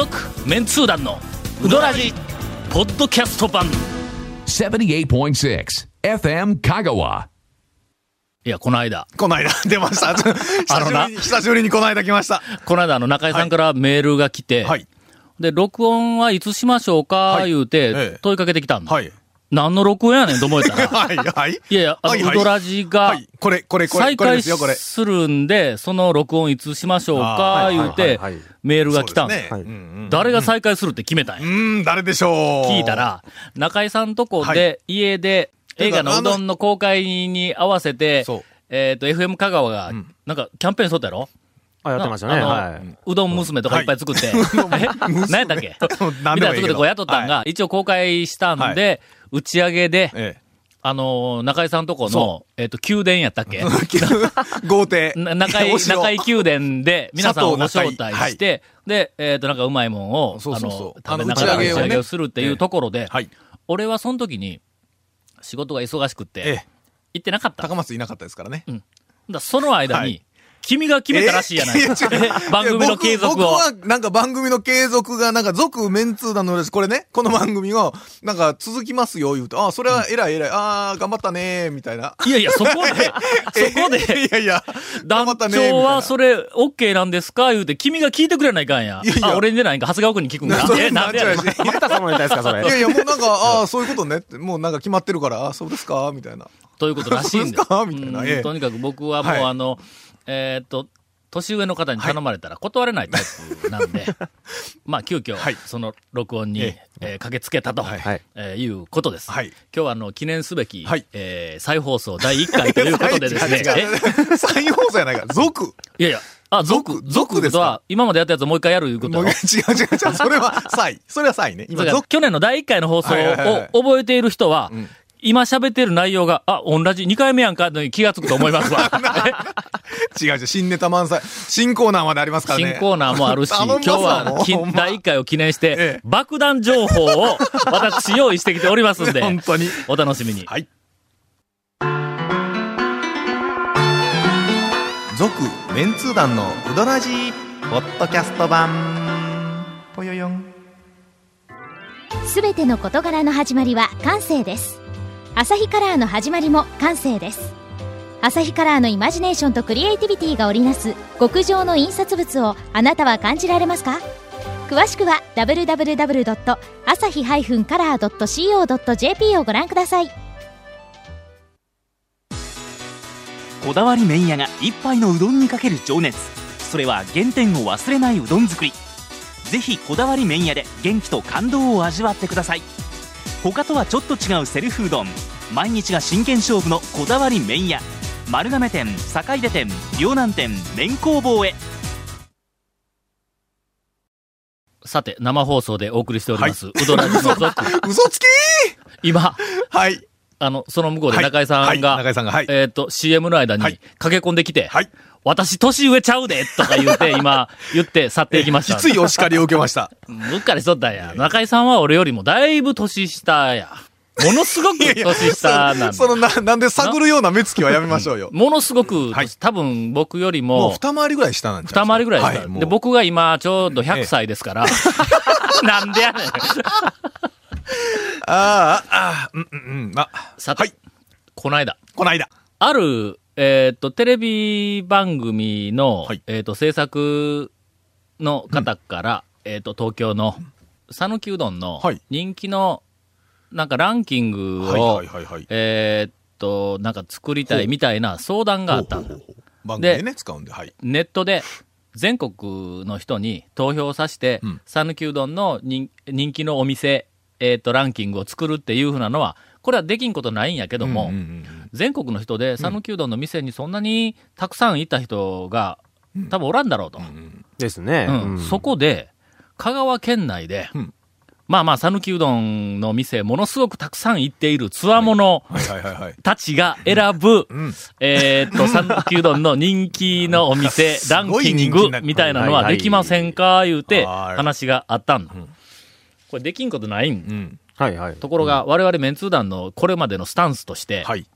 続メンツー団のウドラジポッドキャスト版78.6 FM Kagawa. いやこの間この間、出ました。久しぶりに、久しぶりにこの間来ました。この間あの中井さんからメールが来て、はい。で録音はいつしましょうかはい言うてええ問いかけてきたんだ、はい。何の録音やねんと思えた。ら はい、はい。いやいやあのはいはい。ウドラジが、はい。これ、これ、これ、再開これですよ、これ。するんで、その録音いつしましょうあかーはい言うて、メールが来たん。ですね。誰が再開するって決めたんや。うーん、誰でしょう。聞いた、ら、中井さんとこはで、家で、映画のうどんの公開に合わせてそう、えっと、FM 香川がん、なんか、キャンペーンしとったやろ？あ、やってましたね。あのはい。うどん娘とかい。っぱい作って、え？何やったっけ？みたいな作ってこう雇ったんが、一応公開したんで、打ち上げで、えあのー、中井さんとこのそ、えっと、宮殿やったっけ？え。豪邸。な中井、中井宮殿で皆さんをご招待して、で、えっ、と、なんかうまいもんを、そうそうそうあの、食べながら打ち上げをするっていうところで、はい。俺はその時に、仕事が忙しくって、ええ。行ってなかった。高松いなかったですからね。らその間に、はい君が決めたらしいやないか。番組の継続を。僕僕は、なんか番組の継続が、なんか、続メンツー団のです。これね、この番組が、なんか、続きますよ、言うと、ああ、それは偉い偉い、ああ、頑張ったね、みたいな。いやいや、そこで、そこで、いやいや、頑張団ったね、みたいな長はそれ、OK なんですか？言うて、君が聞いてくれないかんや。いやいやあ、俺んじゃないんか、長谷川君に聞くんか？それえ、なんでやですか、それ。いやいや、もうなんか、ああ、そういうことねって、もうなんか決まってるから、ああ、そうですか、みたいな。ということらしいんです。すかみたいな。うんええ。とにかく僕はもう、はい。あの、えーっと、年上の方に頼まれたら断れないタイプなんで、まあ、急遽、はい。その録音に、ええ。ー駆けつけたと、はい。はい。えーいうことです。はい。今日はあの、記念すべき、はい。えー再放送第1回ということでですね、再放送やないか。ら、続。えいやいや、あ、続、続続ですか？とは、今までやったやつをもう一回やるいうこと。違う違う違う、それは、再。それは再ね。今、去年の第1回の放送はいはいはいはい。を覚えている人は、ん今喋っている内容が、あ、同じ2回目やんかに気がつくと思いますわ。違う違う、新ネタ満載。新コーナーまでありますからね。新コーナーもあるし、頼今日は第1回を記念して、ええ爆弾情報を私用意してきておりますんで、本当に。お楽しみに。はい。続、メンツー団のうどらじポッドキャスト版。ぽよよん。すべての事柄の始まりは感性ですアサヒカラーの始まりも感性です。アサヒカラーのイマジネーションとクリエイティビティが織りなす極上の印刷物をあなたは感じられますか？詳しくは www.asahi-color.co.jp をご覧ください。こだわり麺屋が一杯のうどんにかける情熱。それは原点を忘れないうどん作り。ぜひこだわり麺屋で元気と感動を味わってください。他とはちょっと違うセルフうどん。毎日が真剣勝負のこだわり麺屋。丸亀店坂出店両南店麺工房へ。さて、生放送でお送りしております、うどらじの続。嘘つき今、はい。あの、その向こうではい。中井さんが、はい。中井さんがはい。えっ、と、CM の間にはい。駆け込んできて、はい。私年上ちゃうでとか言うて、今、言って去っていきました。きついお叱りを受けました。うっかりしとったんや。中井さんは俺よりもだいぶ年下や。ものすごく年下なんその、だ。な、なんで探るような目つきはやめましょうよ。ものすごく、はい多分僕よりも、もう二回りぐらい下なんじゃ二回りぐらいですから、はい、で、僕が今ちょうど100歳ですから、なんでやねん。ああ、ああ、うん、うん、うん。あ、さて、はい。この間、こないだ。ある、えっ、と、テレビ番組の、はい。えっ、と、制作の方から、えっ、と、東京の、讃岐うどんのはい。人気の、なんかランキングはい、をはい、、はい、はい。えーっと、なんか作りたいみたいな相談があったんだ。番組でね、使うんで、はい。ネットで全国の人に投票させてうん、讃岐、うどんの人人気のお店、えーっと、ランキングを作るっていうふうなのは、これはできんことないんやけども、うんうんうん全国の人で讃岐うどんの店にそんなにたくさんいた人が多分おらんだろうと。ですね。うんそこで、香川県内で、うんまあまあ、讃岐うどんの店、ものすごくたくさん行っているつわもの。たちが選ぶ、うん。えーっと、讃岐うどんの人気のお店、ランキングみたいなのはできませんか？言うて、はい話があったん。これできんことないん。うん。はいはい。ところが、我々メンツー団のこれまでのスタンスとして、はい。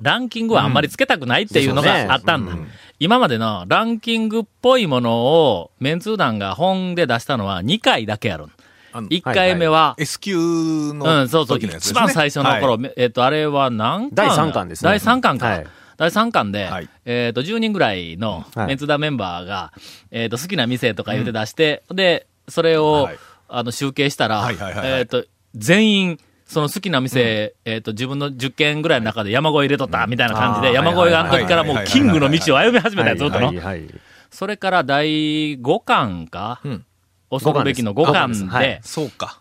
ランキングはあんまりつけたくないっていうのがあったんだ。今までのランキングっぽいものを、メンツー団が本で出したのは2回だけやる。あの1回目は、S 級のうん、そうそう。一番最初の頃、えっ、と、あれは何巻？第三巻ですね。第3巻か。はい。第3巻で、はい。えっ、と、10人ぐらいのはい。メンツダメンバーが、えっ、と、好きな店とか言うて出して、で、それを、はい。あの、集計したら、はいはいはいはい。えっ、と、全員、その好きな店、えっ、と、自分の10軒ぐらいの中で山越え入れとった、みたいな感じで、山越えがあの時からもう、キングの道を歩み始めたやつ、ずっとの。はい。はいはい。それから第5巻か、うん。恐るべきの5巻で、そうか。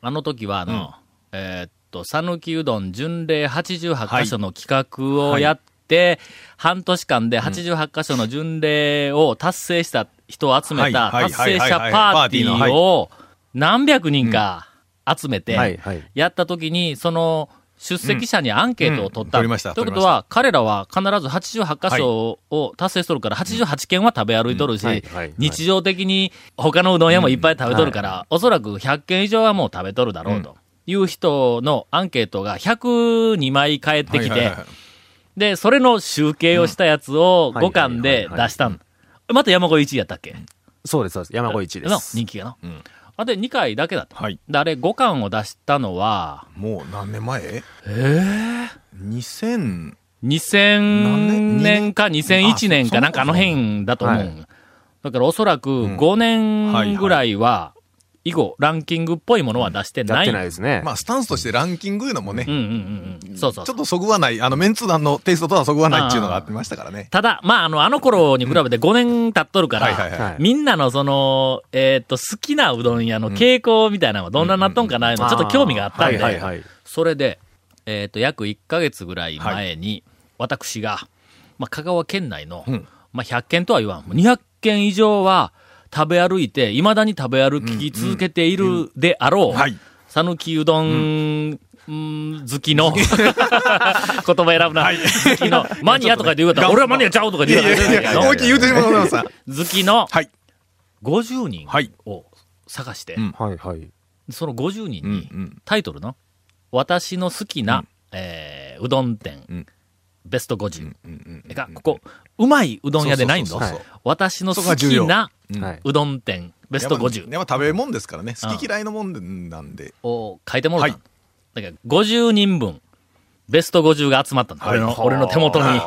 あの時はあの、えーっと、讃岐うどん巡礼88箇所の企画をやって、半年間で88箇所の巡礼を達成した人を集めた達成者パーティーを何百人か集めて、やった時に、その、出席者にアンケートを取った。うん。取りました。ということは、彼らは必ず88箇所を達成しとるから、88軒は食べ歩いとるし、日常的に他のうどん屋もいっぱい食べとるから、おそらく100軒以上はもう食べとるだろうと。いう人のアンケートが102枚返ってきてで、それの集計をしたやつをうん。5巻で出したん。また山越1位やったっけ？そうです、そうです。山越一でのす。人気がの。んあで、2回だけだった。はい。で、あれ5巻を出したのは、もう何年前？ええ2000、2000年？か2001年かなんかあの辺だと思う。はい。だからおそらく5年ぐらいは、以後、ランキングっぽいものは出してやってない。ないですね。まあスタンスとしてランキングいうのもね、うんうんうんうん。そうそうちょっとそぐわない、あのメンツ団のテイストとはそぐわないっていうのがあってましたからね。ただ、まあ、あの、あの頃に比べて5年経っとるから、みんなのその、えーっと、好きなうどん屋の傾向みたいなのはどんななっとんかな、いうのちょっと興味があったんで、はいはいはい。それで、えーっと、約1ヶ月ぐらい前に、私が、まあ、香川県内の、うんまあ、100軒とは言わん、もう200軒以上は食べ歩いて、未だに食べ歩き続けているであろう、はい。讃岐うどん、うん好きの、言葉選ぶな、好きの、マニアとかで言うたら、俺はマニアちゃうとかい言うやいやいやいや、思いっきり言うてしまうございます。好きのはい。50人はいを探して、うんはいはい。その50人にん。タイトルの、私の好きな、えーうどん店、うんベスト50。うんうんが、ここ、うまいうどん屋でないんだ？私の好きなうどん店、ベスト50やっぱ食べ物ですからね。好き嫌いのもんなんで。を書いてもらっただから、50人分、ベスト50が集まったの。はい。俺の、俺の手元に。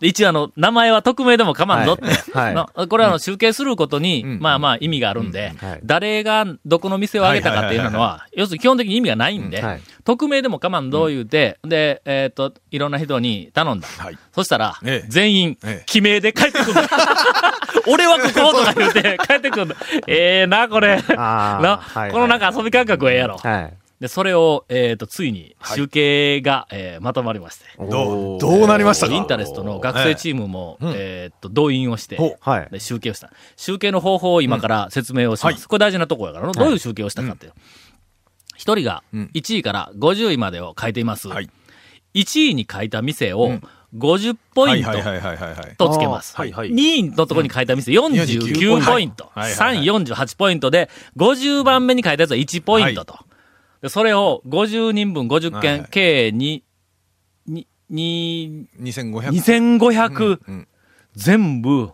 一応あの、名前は匿名でも構わんぞって。はいのこれはあの集計することに、うんまあまあ意味があるんで、うんはい誰がどこの店を挙げたかっていうのは、要するに基本的に意味がないんで、匿名でも構わんぞ言うて、で、えっ、と、いろんな人に頼んだ。はい。そしたら、ええ全員ええ、記名で帰ってくる。俺はこことか言うて帰ってくる。ええな、これ。あーな、はいこのなんか遊び感覚はええやろ。はい。で、それを、えっ、と、ついに集計が、えーまとまりまして。どう、どうなりましたか？インタレストの学生チームも、ええうんえーっと、動員をして、ほはい。で集計をした。集計の方法を今から説明をします。うんはいこれ大事なところやから、どういう集計をしたかっていう。一、人がうん1位から50位までを書いています。はい。1位に書いた店をうん50ポイントはいはいはいはいはい。とつけます。あーはいはい2位のところに書いた店49ポイント。はいはいはい3位48ポイントで、50番目に書いたやつは1ポイントと。でそれを50人分50件、はいはい計に、に、に、2500。2500うん全部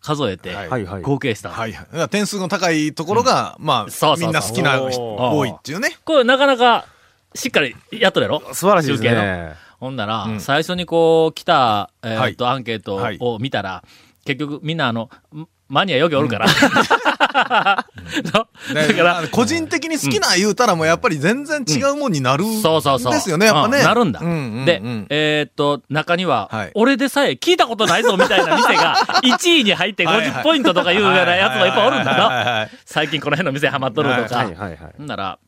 数えてはいはいはい。合計した。はいはい。だから点数の高いところが、まあ、そうそうそうみんな好きな人多いっていうね。これなかなかしっかりやっとるやろ？素晴らしいですね。ほんなら、うん最初にこう来た、えーっと、はアンケートはいを見たら、結局みんなあの、んマニアよくおるから。のだから、個人的に好きな言うたらもうやっぱり全然違うもんになる。そうそうそう。ですよね、やっぱね。うんなるんだ。で、えーっと、中には、はい俺でさえ聞いたことないぞみたいな店が、1位に入って50ポイントとかいうようなやつもいっぱいおるんだな。はい最近この辺の店ハマっとるとか。はいはいはい。ほんなら、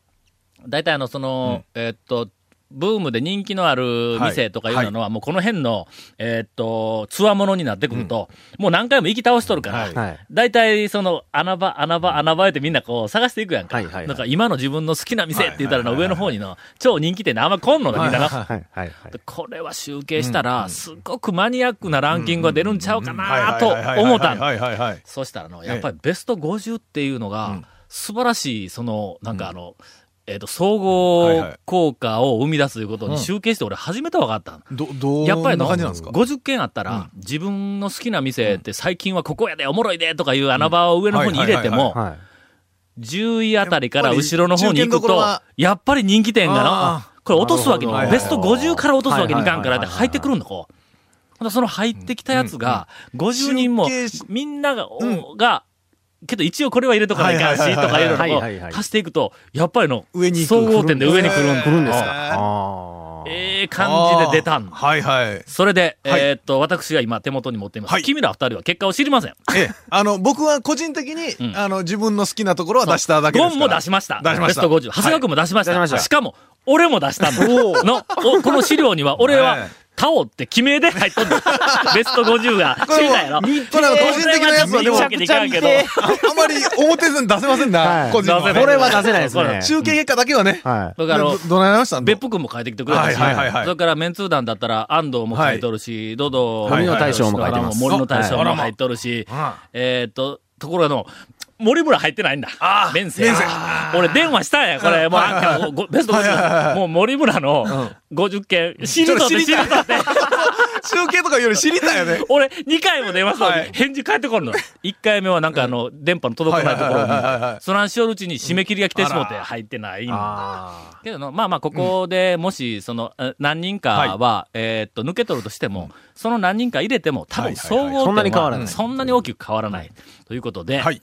大体あの、その、えーっと、ブームで人気のある店とかいうのは、もうこの辺の、えーっと、つわものになってくると、もう何回も行き倒しとるから。大体その穴場、穴場、穴場ってみんなこう探していくやんか。はいはいはい。なんか今の自分の好きな店って言ったらのはいはいはい。上の方にの超人気店であんま来んのだ、みんなが。はいはいはいはい。でこれは集計したら、すごくマニアックなランキングが出るんちゃうかはいなと思ったん。はいはいはい。そしたらの、やっぱりベスト50っていうのが、うん。素晴らしい、その、なんかあの、えっ、と、総合効果を生み出すということに集計して俺初めて分かった。ど、どうやっぱりの、な感じなんですか？50件あったら、自分の好きな店って最近はここやで、おもろいで、とかいう穴場を上の方に入れても、はい。10位あたりから後ろの方に行くとやっぱり人気店があな、これ落とすわけに、ベスト50から落とすわけにいかんからって入ってくるんだ、こう。ほんでその入ってきたやつが、50人もみんなが、うん。が、けど一応これは入れとかないかんし、とかいうはいはいはいのを足していくと、やっぱりの、総合点で上に来るんだ。来るんですか？ええ感じで出たんだ。はいはい。それで、はいえーっと、私が今手元に持っています。はい君ら二人は結果を知りません。ええ、あの、僕は個人的に、んあの、自分の好きなところは出しただけですから。ゴンも出しました。出しましたベスト50。長谷川君も出しました。出しましたしかも、俺も出した。の、おこの資料には、俺はええ、タオって記名で入っとんだ。ベスト50が。知りたいやろ。これは個人的なやつはでも。ああまり表に出せませんな、これは出せないですね。集計結果だけはね。はだからあのど、どないなした？ん別府君も書いてきてくれたし、はいはいはいはい。それからメンツー団だったら安藤も書いとるし、ドド森の大将も書いてます。森の大将はい。も入っとるし、あえーっと、ところがの、森村入ってないんだ。あメンセ。メンセ俺電話したんや、これ。もう、あんたごベストはいはいはいは50。いもう森村の50件、知りとって知りとって。集計とかより知りたいよね。俺、2回も電話したのにはい返事返ってこんの。1回目はなんかあの、電波の届かないところはいはいはいはいはいに、そらんしおるうちに締め切りが来てしもって入ってないんだ。あけどの、まあまあ、ここでもし、その、え何人かは、えーっと、抜け取るとしても、その何人か入れても、多分はいはいはい総合点そんなに変わらないはそんなに大きく変わらない。ということで、はい。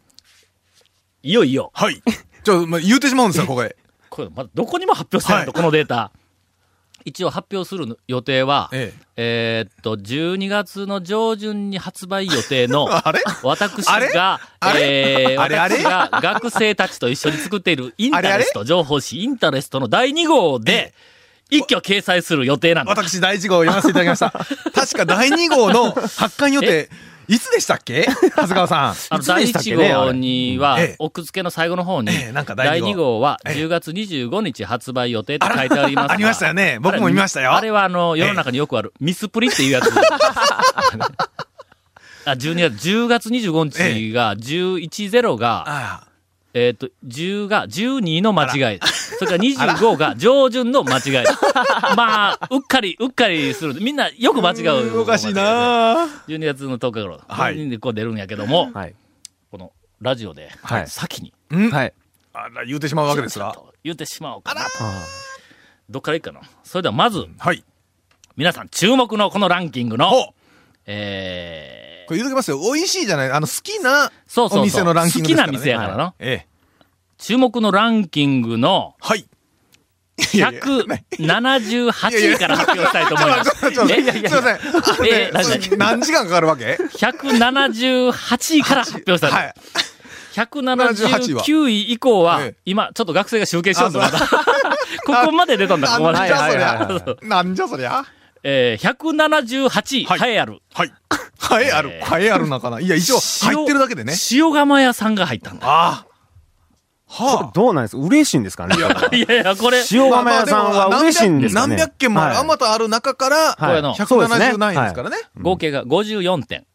いよいよ、はい。ちょ、まあ、言うてしまうんですよ、ここで。これまだどこにも発表してないと、はい。このデータ。一応発表する予定は、ええ。ーっと、12月の上旬に発売予定の、あれ？私が、あれ？えーあれ？あれ？私が学生たちと一緒に作っているインタレスト、情報誌インタレストの第2号で、一挙掲載する予定なんだ。私、第1号を読ませていただきました。確か第2号の発刊予定、いつでしたっけ？長谷川さん。あの、第1したっけね？号にはええ、奥付けの最後の方に、第第二号。2号はええ。10月25日発売予定と書いてありますが ありましたよね。僕も見ましたよ。あれはあの、世の中によくある、ミスプリっていうやつ。あ、12月、10月25日が、110が、あえっ、と、10が、12の間違い。それから25が上旬の間違い。まあ、うっかり、うっかりする。みんなよく間違あ。う。おかしいな12月の10日頃。はいでこう出るんやけども、はい。このラジオで、はい先に、ん？はい。あら、言うてしまうわけですが。と言ってしまおうかな。あどっからいいかな。それではまず、はい。皆さん注目のこのランキングの、えーこれ言うときますよ。美味しいじゃないあの、好きなそうそうそうお店のランキングですから、ね。好きな店やからな。ええ。注目のランキングのはい。いやいや178位から発表したいと思います。すいません。え何それ何時間かかるわけ？178位から発表したい。はい。179位以降は、ええ今、ちょっと学生が集計しようと思った。あ ここまで出たんだ、ここまで。なんじゃそりゃ。なんじゃそりゃ。えー、178位、はい栄えある。はい。ハエある。ハエあるのかな？いや、一応入ってるだけでね。塩釜屋さんが入ったんだ。ああ。はどうなんです嬉しいんですかね？いやいや、これ、塩釜屋さんは嬉しいんですかね？何百件もあまたある中から、これのそうですね。179ですからね。合計が54点。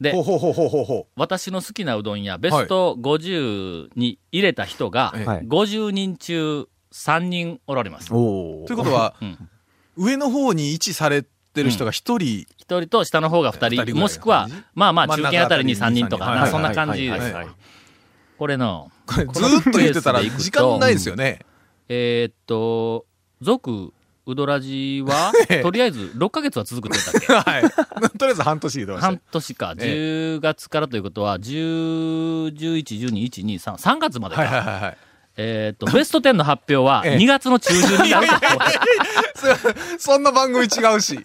でほう、ほうほうほうほうほ私の好きなうどんやベスト50に入れた人が、ええはい。50人中3人おられます。ということは、うん。上の方に位置されてる人が一人、一人と下の方が二人、もしくはまあまあ中中堅あたりに3人とかそんな感じです。これの、これずーっと言ってたら時間ないですよね。えーっと、続、うどらじはええ、とりあえず6ヶ月は続くって言ったっけ？はい。とりあえず半年言ってました半。年か、え10月からということは、10、11、12、1、2、3、3月までか。はいはいはいはい。えーっと、ベスト10の発表は ええ2月の中旬になるそんな番組違うし。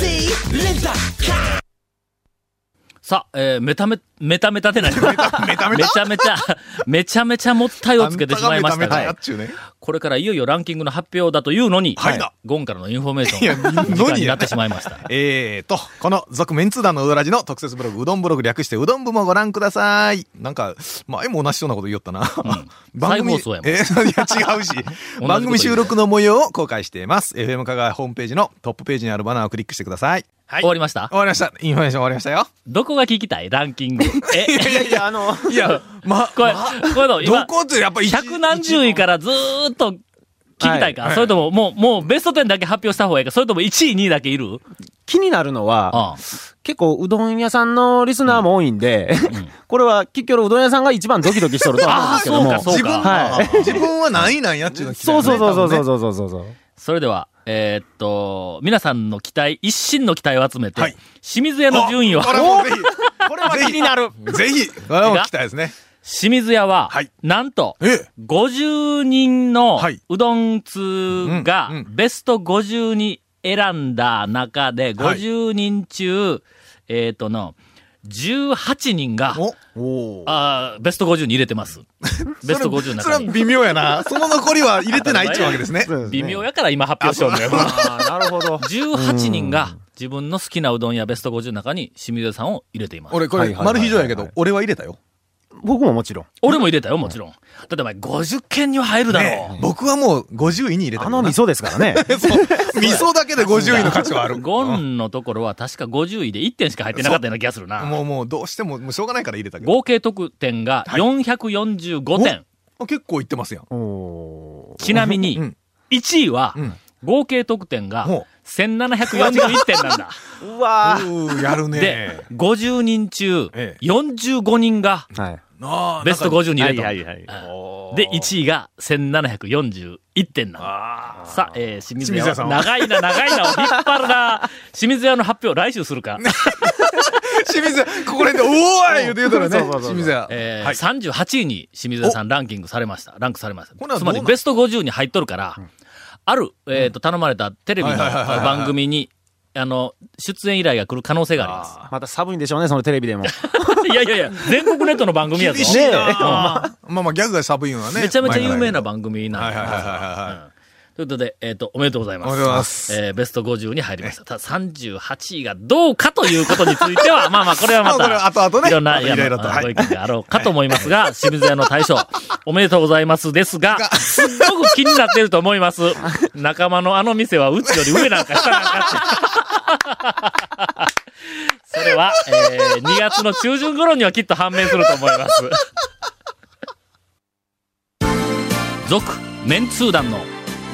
see Linda Kai. さあ、えー、めため、メタメタってなりました。メタメタ？めちゃめちゃ、めちゃめちゃもったいをつけてしまいましたね。これからいよいよランキングの発表だというのに、はいだゴンからのインフォメーションがのに時間になってしまいました。えーと、この続メンツー団のうどらじの特設ブログ、うどんブログ略してうどん部もご覧ください。なんか、前も同じようなこと言おったな。再放送やもんえーいや違うし。番組収録の模様を公開しています。FM 香川ホームページのトップページにあるバナーをクリックしてください。はい。終わりました？終わりました。インフォメーション終わりましたよ。どこが聞きたい？ランキング。え、いやいや、あの、いや、ま、これ、これの今ど、こってやっぱ一百何十位からずーっと聞きたいか、はいそれとも、もう、もうベスト10だけ発表した方がいいか？それとも1位、2位だけいる？気になるのは、ああ結構うどん屋さんのリスナーも多いんで、これは結局うどん屋さんが一番ドキドキしとると思うんですけども。あーそうか自分、はい自分は何位なんやっていうの聞きたいそうよねそうそうそうそうそうそうそう。それでは、えーっと、皆さんの期待、一心の期待を集めて、はい。清水屋の順位を、これはもうぜひ、これは気になる。ぜひ、これはもう聞きたいですね。清水屋は、はい。なんと、ええ。50人のはい。うどん通がベスト50に選んだ中で、はい。50人中、えーっとの、18人が、おおーあーベスト50に入れてます。ベスト50の中に。それは微妙やな。その残りは入れてないっていうわけですね。微妙やから今発表しようのよ。ああ、なるほど。18人が自分の好きなうどんやベスト50の中に清水屋さんを入れています。俺これ、はいはいはいはいマル秘上やけど、俺は入れたよ。僕ももちろん。俺も入れたよ、もちろん。だってお前50件には入るだろねえ僕はもう50位に入れた。あの味噌ですからね。そう味噌だけで 50位の価値はある。ゴンのところは確か50位で1点しか入ってなかったような気がするな。もうもうどうしても、もうしょうがないから入れたけど。合計得点が445点。あ結構いってますやん。ちなみにうん、1位はうん合計得点がほ1741点なんだ。うわうーやるねで。、50人中ええ45人がベストなんか50に入れた。はいはいはいうんで、1位が1741点なんだ。さあ、えー、清水屋は清水屋さんは？長いな、長いな、を引っ張るな。清水屋の発表、来週するか。清水屋、ここら辺で、おーい言うて言うたらねそうそうそう。そう清水屋。えーはい38位に清水屋さんランキングされました。ランクされました。つまりベスト50に入っとるから、ある、えっ、と、頼まれたテレビの番組に、あの、出演依頼が来る可能性がありままた寒いんでしょうね、そのテレビでも。す。いやいやいや、全国ネットの番組やぞ。厳しいなまあまあギャグが寒いのはね。めちゃめちゃ有名な番番組なんではいはいはいはいはいうんということで、えっ、と、おめでとうございます。おめでとうございますえーベスト50に入りました。ただ38位がどうかということについては、まあまあ、これはまた、後々ねいろんな、いろいろとご意見があろうかと思いますが、清水屋の大将、おめでとうございますですが、すっごく気になっていると思います。仲間のあの店はうちより上なんか下なんかって。それは、えー2月の中旬頃にはきっと判明すると思います。続、メンツー団の